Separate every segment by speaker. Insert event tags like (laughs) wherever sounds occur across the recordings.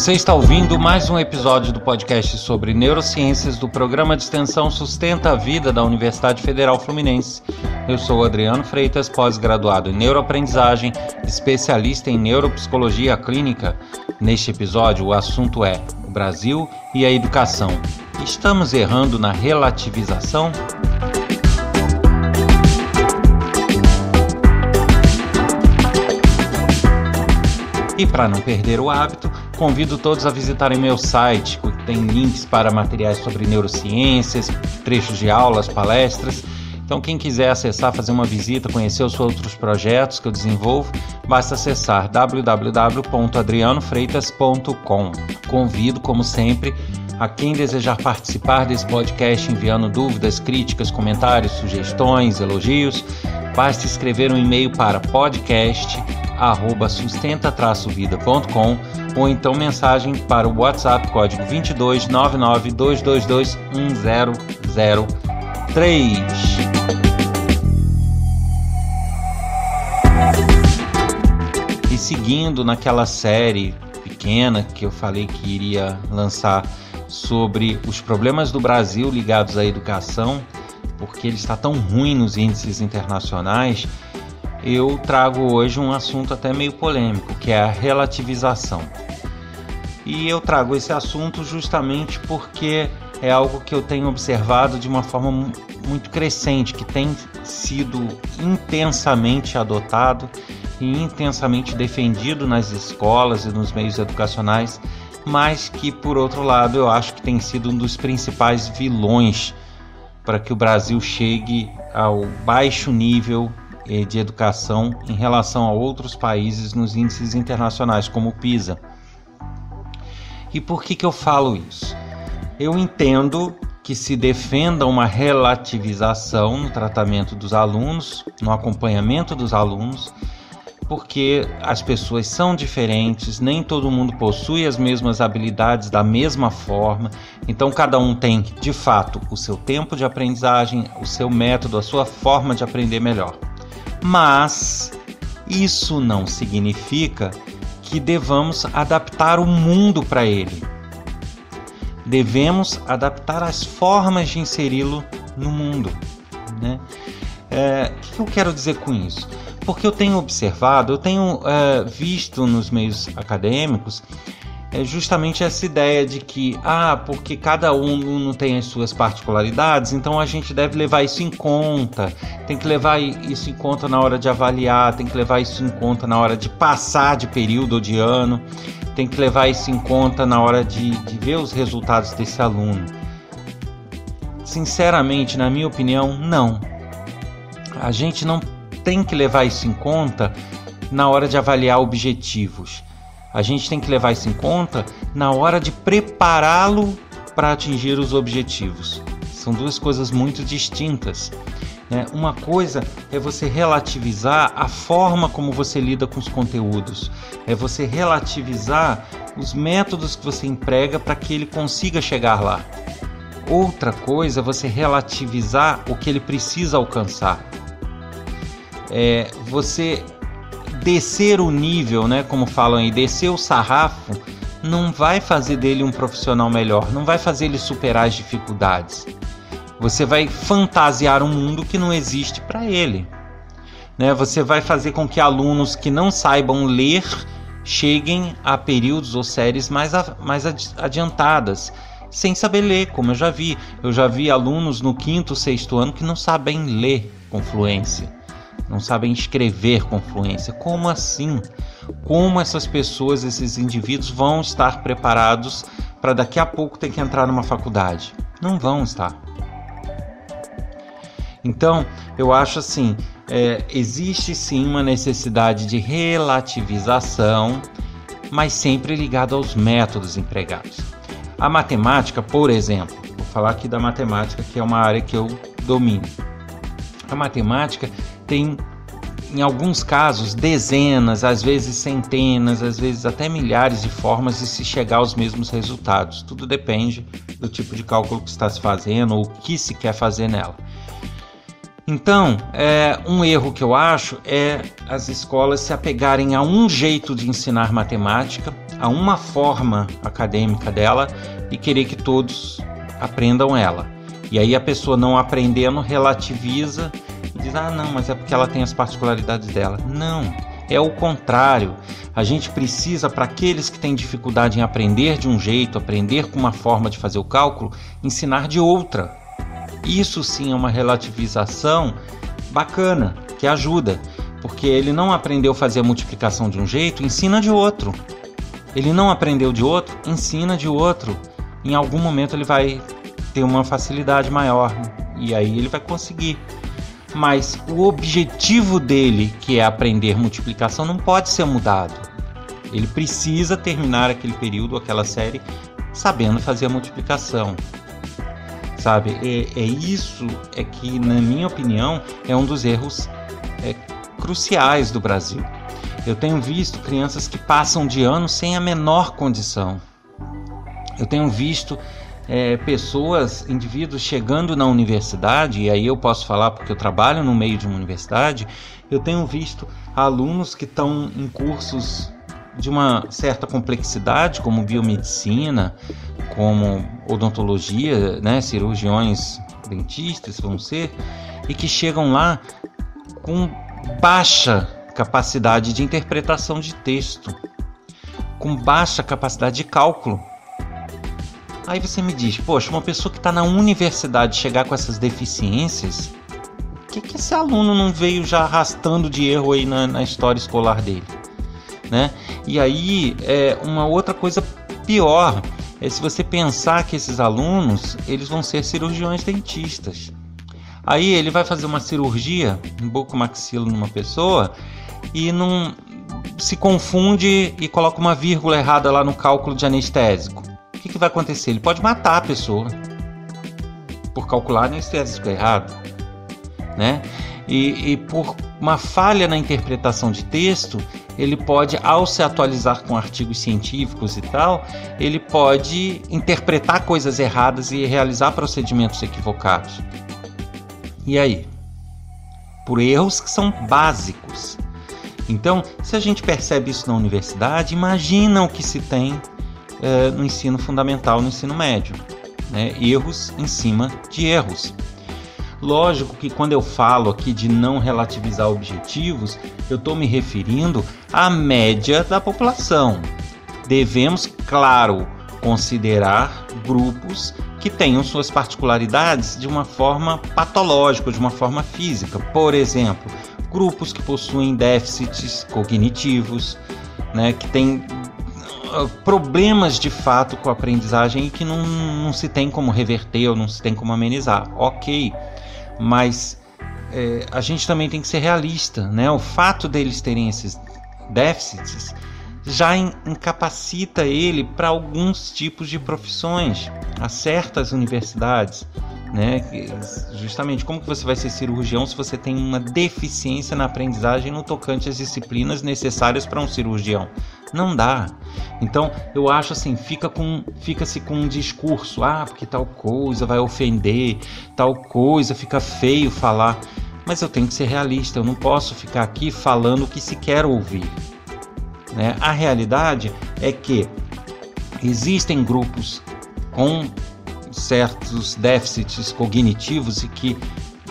Speaker 1: Você está ouvindo mais um episódio do podcast sobre neurociências do programa de extensão Sustenta a Vida da Universidade Federal Fluminense. Eu sou Adriano Freitas, pós-graduado em neuroaprendizagem, especialista em neuropsicologia clínica. Neste episódio, o assunto é o Brasil e a educação. Estamos errando na relativização? E para não perder o hábito, convido todos a visitarem meu site, que tem links para materiais sobre neurociências, trechos de aulas, palestras. Então, quem quiser acessar, fazer uma visita, conhecer os outros projetos que eu desenvolvo, basta acessar www.adrianofreitas.com. Convido, como sempre, a quem desejar participar desse podcast enviando dúvidas, críticas, comentários, sugestões, elogios, basta escrever um e-mail para podcast sustenta-vida.com ou então mensagem para o WhatsApp código 22 99 222 1003. E seguindo naquela série pequena que eu falei que iria lançar sobre os problemas do Brasil ligados à educação, porque ele está tão ruim nos índices internacionais, eu trago hoje um assunto até meio polêmico, que é a relativização. E eu trago esse assunto justamente porque é algo que eu tenho observado de uma forma muito crescente, que tem sido intensamente adotado e intensamente defendido nas escolas e nos meios educacionais, mas que, por outro lado, eu acho que tem sido um dos principais vilões para que o Brasil chegue ao baixo nível de educação em relação a outros países nos índices internacionais, como o PISA. E por que, que eu falo isso? Eu entendo que se defenda uma relativização no tratamento dos alunos, no acompanhamento dos alunos, porque as pessoas são diferentes, nem todo mundo possui as mesmas habilidades da mesma forma, então cada um tem de fato o seu tempo de aprendizagem, o seu método, a sua forma de aprender melhor. Mas isso não significa que devamos adaptar o mundo para ele. Devemos adaptar as formas de inseri-lo no mundo. Né? É, o que eu quero dizer com isso? porque eu tenho observado, eu tenho é, visto nos meios acadêmicos é justamente essa ideia de que, ah, porque cada um tem as suas particularidades, então a gente deve levar isso em conta, tem que levar isso em conta na hora de avaliar, tem que levar isso em conta na hora de passar de período ou de ano, tem que levar isso em conta na hora de, de ver os resultados desse aluno. Sinceramente, na minha opinião, não. A gente não tem que levar isso em conta na hora de avaliar objetivos. A gente tem que levar isso em conta na hora de prepará-lo para atingir os objetivos. São duas coisas muito distintas. Né? Uma coisa é você relativizar a forma como você lida com os conteúdos, é você relativizar os métodos que você emprega para que ele consiga chegar lá. Outra coisa é você relativizar o que ele precisa alcançar é, você descer o nível, né, como falam aí, descer o sarrafo, não vai fazer dele um profissional melhor, não vai fazer ele superar as dificuldades. Você vai fantasiar um mundo que não existe para ele. Né? Você vai fazer com que alunos que não saibam ler cheguem a períodos ou séries mais, mais adiantadas, sem saber ler, como eu já vi. Eu já vi alunos no quinto, sexto ano que não sabem ler com fluência não sabem escrever com fluência. Como assim? Como essas pessoas, esses indivíduos vão estar preparados para daqui a pouco ter que entrar numa faculdade? Não vão estar. Então, eu acho assim: é, existe sim uma necessidade de relativização, mas sempre ligado aos métodos empregados. A matemática, por exemplo, vou falar aqui da matemática, que é uma área que eu domino. A matemática tem, em alguns casos, dezenas, às vezes centenas, às vezes até milhares de formas de se chegar aos mesmos resultados. Tudo depende do tipo de cálculo que está se fazendo ou o que se quer fazer nela. Então, é, um erro que eu acho é as escolas se apegarem a um jeito de ensinar matemática, a uma forma acadêmica dela e querer que todos aprendam ela. E aí a pessoa não aprendendo relativiza diz: ah, não, mas é porque ela tem as particularidades dela. Não, é o contrário. A gente precisa, para aqueles que têm dificuldade em aprender de um jeito, aprender com uma forma de fazer o cálculo, ensinar de outra. Isso sim é uma relativização bacana, que ajuda, porque ele não aprendeu a fazer a multiplicação de um jeito, ensina de outro. Ele não aprendeu de outro, ensina de outro. Em algum momento ele vai ter uma facilidade maior e aí ele vai conseguir. Mas o objetivo dele, que é aprender multiplicação, não pode ser mudado. Ele precisa terminar aquele período, aquela série, sabendo fazer a multiplicação. Sabe? É, é isso é que, na minha opinião, é um dos erros é, cruciais do Brasil. Eu tenho visto crianças que passam de ano sem a menor condição. Eu tenho visto é, pessoas, indivíduos chegando na universidade, e aí eu posso falar porque eu trabalho no meio de uma universidade, eu tenho visto alunos que estão em cursos de uma certa complexidade, como biomedicina, como odontologia, né, cirurgiões dentistas vão ser, e que chegam lá com baixa capacidade de interpretação de texto, com baixa capacidade de cálculo. Aí você me diz, poxa, uma pessoa que está na universidade chegar com essas deficiências, o que, que esse aluno não veio já arrastando de erro aí na, na história escolar dele? Né? E aí, é, uma outra coisa pior é se você pensar que esses alunos eles vão ser cirurgiões dentistas. Aí ele vai fazer uma cirurgia em boca maxilo numa pessoa e não se confunde e coloca uma vírgula errada lá no cálculo de anestésico o que, que vai acontecer? Ele pode matar a pessoa por calcular anestésico errado, né? E, e, por uma falha na interpretação de texto, ele pode, ao se atualizar com artigos científicos e tal, ele pode interpretar coisas erradas e realizar procedimentos equivocados. E aí? Por erros que são básicos. Então, se a gente percebe isso na universidade, imagina o que se tem uh, no ensino fundamental, no ensino médio. Né? Erros em cima de erros. Lógico que quando eu falo aqui de não relativizar objetivos, eu estou me referindo à média da população. Devemos, claro, considerar grupos que tenham suas particularidades de uma forma patológica, de uma forma física. Por exemplo, grupos que possuem déficits cognitivos, né, que têm problemas de fato com a aprendizagem e que não, não se tem como reverter ou não se tem como amenizar. Ok, mas é, a gente também tem que ser realista, né? O fato deles terem esses déficits já incapacita ele para alguns tipos de profissões, a certas universidades. Né? Justamente como que você vai ser cirurgião se você tem uma deficiência na aprendizagem no tocante às disciplinas necessárias para um cirurgião? Não dá. Então, eu acho assim, fica com fica-se com um discurso, ah, porque tal coisa vai ofender, tal coisa fica feio falar. Mas eu tenho que ser realista, eu não posso ficar aqui falando o que se quer ouvir. Né? A realidade é que existem grupos com certos déficits cognitivos e que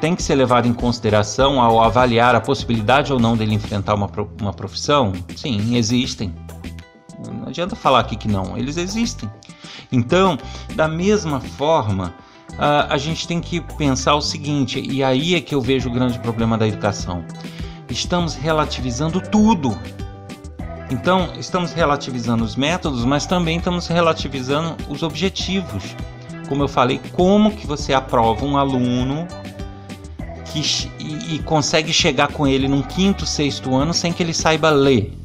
Speaker 1: tem que ser levado em consideração ao avaliar a possibilidade ou não dele enfrentar uma, uma profissão? Sim, existem. Não adianta falar aqui que não, eles existem. Então, da mesma forma, a, a gente tem que pensar o seguinte, e aí é que eu vejo o grande problema da educação. Estamos relativizando tudo. Então, estamos relativizando os métodos, mas também estamos relativizando os objetivos. Como eu falei, como que você aprova um aluno que, e, e consegue chegar com ele num quinto, sexto ano sem que ele saiba ler?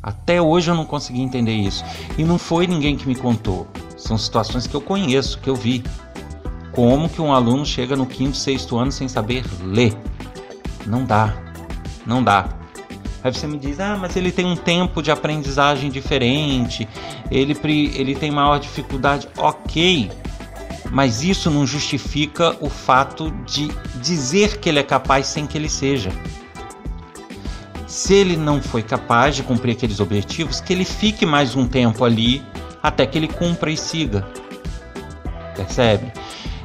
Speaker 1: Até hoje eu não consegui entender isso. E não foi ninguém que me contou. São situações que eu conheço, que eu vi. Como que um aluno chega no quinto, sexto ano sem saber ler? Não dá. Não dá. Aí você me diz, ah, mas ele tem um tempo de aprendizagem diferente, ele, ele tem maior dificuldade. Ok, mas isso não justifica o fato de dizer que ele é capaz sem que ele seja. Se ele não foi capaz de cumprir aqueles objetivos, que ele fique mais um tempo ali até que ele cumpra e siga. Percebe?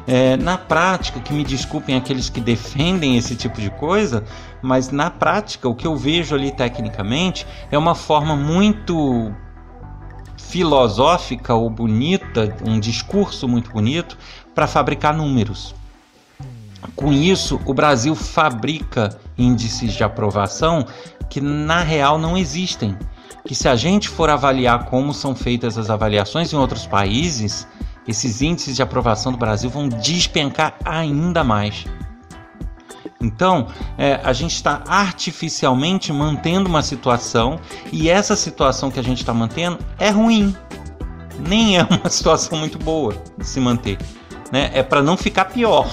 Speaker 1: É, na prática, que me desculpem aqueles que defendem esse tipo de coisa, mas na prática o que eu vejo ali tecnicamente é uma forma muito filosófica ou bonita, um discurso muito bonito para fabricar números. Com isso, o Brasil fabrica índices de aprovação que na real não existem. Que se a gente for avaliar como são feitas as avaliações em outros países, esses índices de aprovação do Brasil vão despencar ainda mais. Então, é, a gente está artificialmente mantendo uma situação e essa situação que a gente está mantendo é ruim. Nem é uma (laughs) situação muito boa de se manter. Né? É para não ficar pior,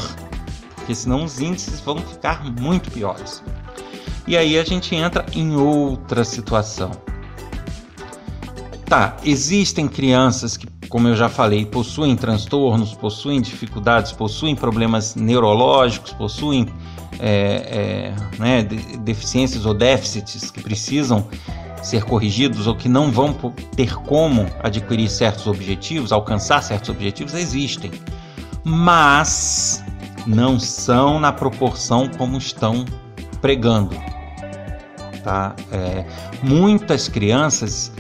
Speaker 1: porque senão os índices vão ficar muito piores. E aí a gente entra em outra situação. Tá, existem crianças que como eu já falei, possuem transtornos, possuem dificuldades, possuem problemas neurológicos, possuem é, é, né, deficiências ou déficits que precisam ser corrigidos ou que não vão ter como adquirir certos objetivos, alcançar certos objetivos, existem. Mas não são na proporção como estão pregando. Tá? É, muitas crianças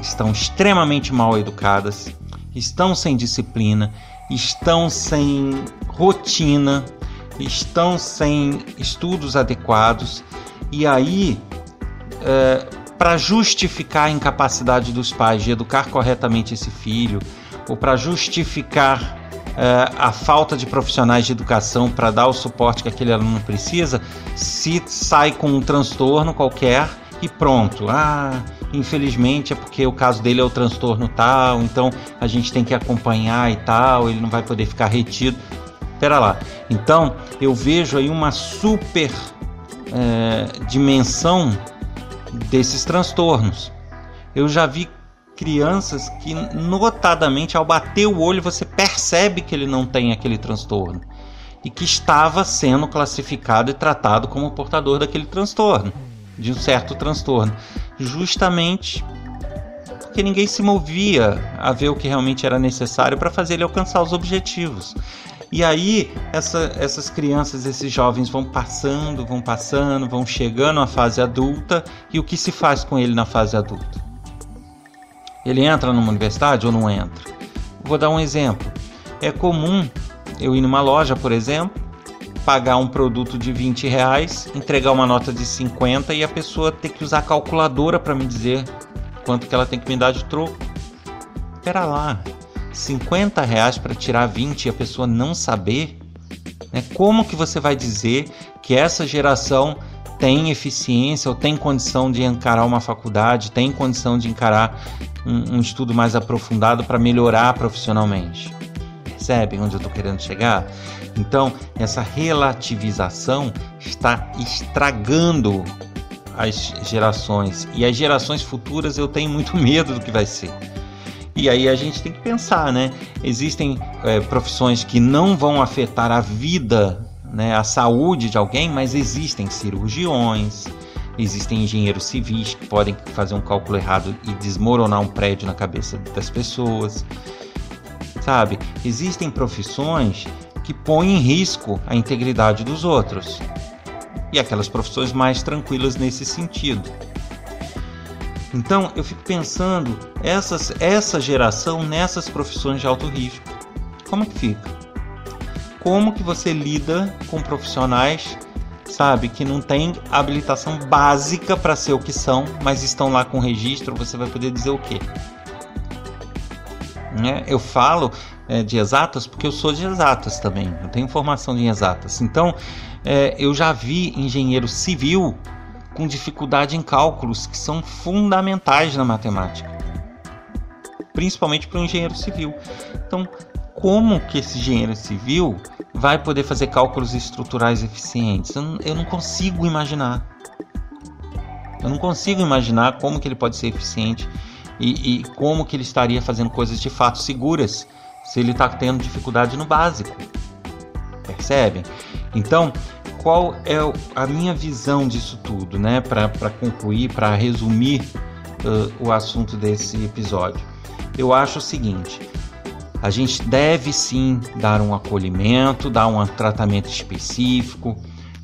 Speaker 1: estão extremamente mal educadas, estão sem disciplina, estão sem rotina, estão sem estudos adequados e aí é, para justificar a incapacidade dos pais de educar corretamente esse filho ou para justificar é, a falta de profissionais de educação para dar o suporte que aquele aluno precisa, se sai com um transtorno qualquer e pronto. Ah, infelizmente é porque o caso dele é o transtorno tal, então a gente tem que acompanhar e tal, ele não vai poder ficar retido. Pera lá. Então eu vejo aí uma super é, dimensão desses transtornos. Eu já vi crianças que notadamente ao bater o olho você percebe que ele não tem aquele transtorno e que estava sendo classificado e tratado como portador daquele transtorno de um certo transtorno, justamente porque ninguém se movia a ver o que realmente era necessário para fazer ele alcançar os objetivos. E aí essa, essas crianças, esses jovens vão passando, vão passando, vão chegando à fase adulta e o que se faz com ele na fase adulta? Ele entra numa universidade ou não entra? Vou dar um exemplo. É comum eu ir numa loja, por exemplo, pagar um produto de 20 reais, entregar uma nota de 50 e a pessoa ter que usar a calculadora para me dizer quanto que ela tem que me dar de troco. Pera lá, 50 reais para tirar 20 e a pessoa não saber? Né? Como que você vai dizer que essa geração tem eficiência ou tem condição de encarar uma faculdade, tem condição de encarar um, um estudo mais aprofundado para melhorar profissionalmente? Percebem onde eu estou querendo chegar? Então, essa relativização está estragando as gerações e as gerações futuras eu tenho muito (laughs) medo do que vai ser. E aí a gente tem que pensar, né? Existem é, profissões que não vão afetar a vida, né, a saúde de alguém, mas existem cirurgiões, existem engenheiros civis que podem fazer um cálculo errado e desmoronar um prédio na cabeça das pessoas. Sabe? Existem profissões que põe em risco a integridade dos outros. E aquelas profissões mais tranquilas nesse sentido. Então eu fico pensando essas, essa geração nessas profissões de alto risco. Como que fica? Como que você lida com profissionais, sabe, que não têm habilitação básica para ser o que são, mas estão lá com registro, você vai poder dizer o quê? Né? Eu falo é, de exatas porque eu sou de exatas também, eu tenho formação em exatas. Então, é, eu já vi engenheiro civil com dificuldade em cálculos que são fundamentais na matemática, principalmente para o engenheiro civil. Então, como que esse engenheiro civil vai poder fazer cálculos estruturais eficientes? Eu não, eu não consigo imaginar. Eu não consigo imaginar como que ele pode ser eficiente e, e como que ele estaria fazendo coisas de fato seguras se ele está tendo dificuldade no básico. Percebem? Então, qual é a minha visão disso tudo, né? Para concluir, para resumir uh, o assunto desse episódio. Eu acho o seguinte: a gente deve sim dar um acolhimento, dar um tratamento específico,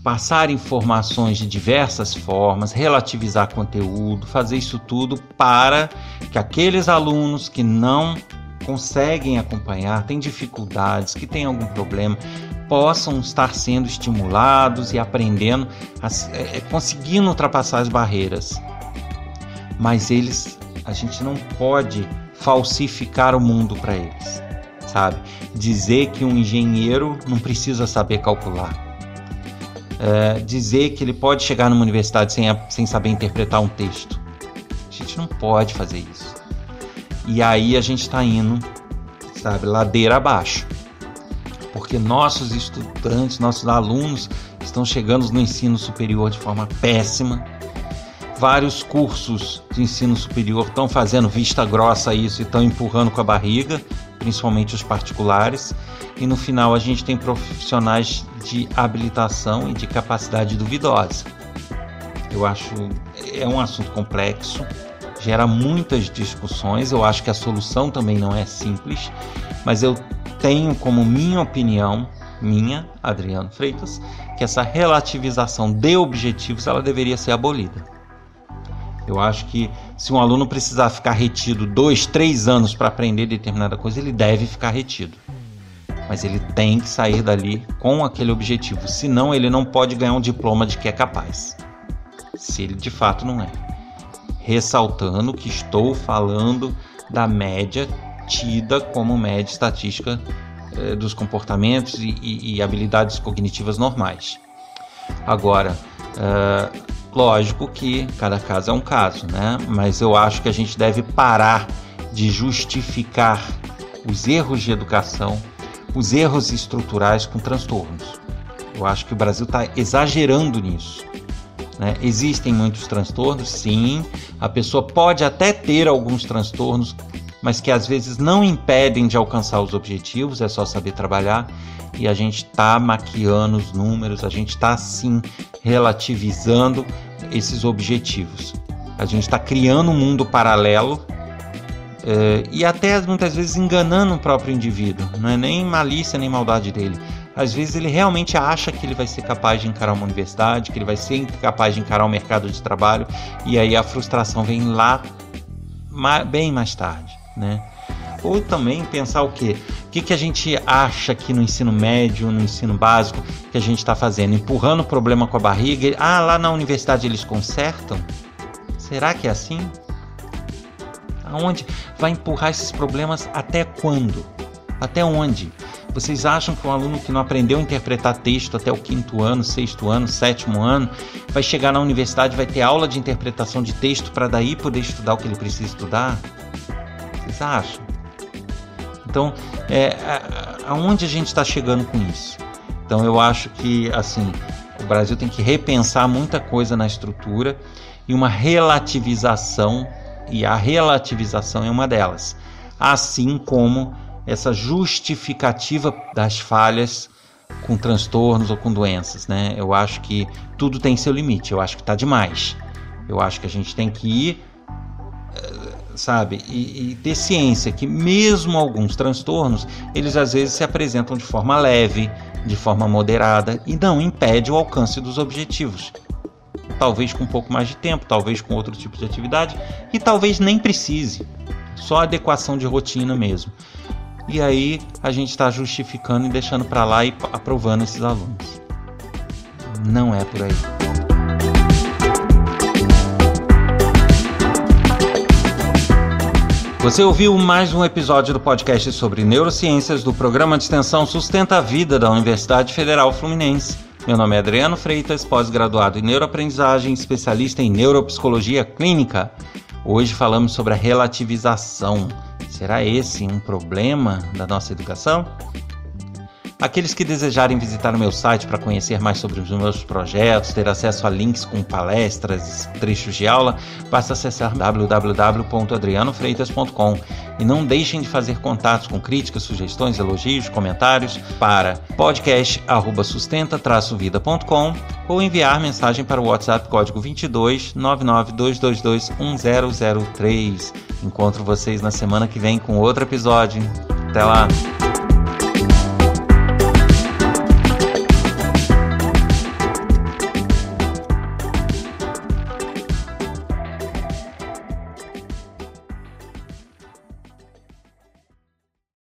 Speaker 1: passar informações de diversas formas, relativizar conteúdo, fazer isso tudo para que aqueles alunos que não conseguem acompanhar, têm dificuldades, que têm algum problema, possam estar sendo estimulados e aprendendo, é, é, conseguindo ultrapassar as barreiras. Mas eles, a gente não pode falsificar o mundo para eles, sabe? Dizer que um engenheiro não precisa saber calcular. É, dizer que ele pode chegar numa universidade sem, sem saber interpretar um texto. A gente não pode fazer isso. E aí a gente está indo, sabe, ladeira abaixo. Porque nossos estudantes, nossos alunos estão chegando no ensino superior de forma péssima. Vários cursos de ensino superior estão fazendo vista grossa a isso e estão empurrando com a barriga, principalmente os particulares. E no final a gente tem profissionais de habilitação e de capacidade duvidosa. Eu acho é um assunto complexo, gera muitas discussões. Eu acho que a solução também não é simples, mas eu tenho como minha opinião, minha, Adriano Freitas, que essa relativização de objetivos ela deveria ser abolida. Eu acho que se um aluno precisar ficar retido dois, três anos para aprender determinada coisa, ele deve ficar retido. Mas ele tem que sair dali com aquele objetivo, senão ele não pode ganhar um diploma de que é capaz. Se ele de fato não é ressaltando que estou falando da média tida como média estatística eh, dos comportamentos e, e, e, habilidades cognitivas normais. Agora, eh, lógico que cada caso é um caso, né? Mas eu acho que a gente deve parar de justificar os erros de educação, os erros estruturais com transtornos. Eu acho que o Brasil está exagerando nisso. Né? Existem muitos transtornos, sim. A pessoa pode até ter alguns transtornos, mas que às vezes não impedem de alcançar os objetivos, é só saber trabalhar. E a gente está maquiando os números, a gente está sim relativizando esses objetivos. A gente está criando um mundo paralelo é, e até muitas vezes enganando o próprio indivíduo. Não é nem malícia nem maldade dele às vezes ele realmente acha que ele vai ser capaz de encarar uma universidade, que ele vai ser capaz de encarar o um mercado de trabalho, e aí a frustração vem lá bem mais tarde, né? Ou também pensar o quê? O que, que a gente acha que no ensino médio, no ensino básico, que a gente está fazendo? Empurrando o problema com a barriga? Ah, lá na universidade eles consertam? Será que é assim? Aonde vai empurrar esses problemas até quando? Até onde? Vocês acham que um aluno que não aprendeu a interpretar texto até o quinto ano, sexto ano, sétimo ano, vai chegar na universidade vai ter aula de interpretação de texto para daí poder estudar o que ele precisa estudar? Vocês acham? Então, é, aonde a gente está chegando com isso? Então, eu acho que assim o Brasil tem que repensar muita coisa na estrutura e uma relativização, e a relativização é uma delas, assim como essa justificativa das falhas com transtornos ou com doenças, né? Eu acho que tudo tem seu limite. Eu acho que está demais. Eu acho que a gente tem que ir, sabe, e, e, ter ciência que mesmo alguns transtornos eles às vezes se apresentam de forma leve, de forma moderada e não impede o alcance dos objetivos. Talvez com um pouco mais de tempo, talvez com outro tipo de atividade e talvez nem precise. Só adequação de rotina mesmo e aí a gente está justificando e deixando para lá e aprovando esses alunos. Não é por aí. Você ouviu mais um episódio do podcast sobre neurociências do programa de extensão Sustenta a Vida da Universidade Federal Fluminense. Meu nome é Adriano Freitas, pós-graduado em neuroaprendizagem, especialista em neuropsicologia clínica. Hoje falamos sobre a relativização Será esse um problema da nossa educação? Aqueles que desejarem visitar o meu site para conhecer mais sobre os meus projetos, ter acesso a links com palestras, trechos de aula, basta acessar www.adrianofreitas.com e não deixem de fazer contatos com críticas, sugestões, elogios, comentários para podcast@sustenta-vida.com ou enviar mensagem para o WhatsApp código 22 99222 1003. Encontro vocês na semana que vem com outro episódio. Até lá!